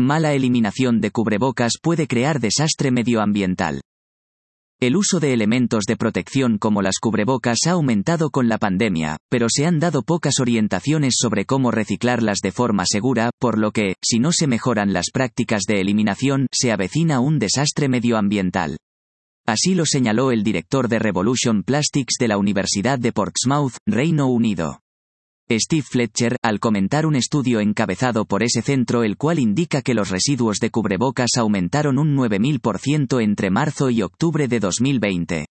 Mala eliminación de cubrebocas puede crear desastre medioambiental. El uso de elementos de protección como las cubrebocas ha aumentado con la pandemia, pero se han dado pocas orientaciones sobre cómo reciclarlas de forma segura, por lo que, si no se mejoran las prácticas de eliminación, se avecina un desastre medioambiental. Así lo señaló el director de Revolution Plastics de la Universidad de Portsmouth, Reino Unido. Steve Fletcher, al comentar un estudio encabezado por ese centro el cual indica que los residuos de cubrebocas aumentaron un 9000% entre marzo y octubre de 2020.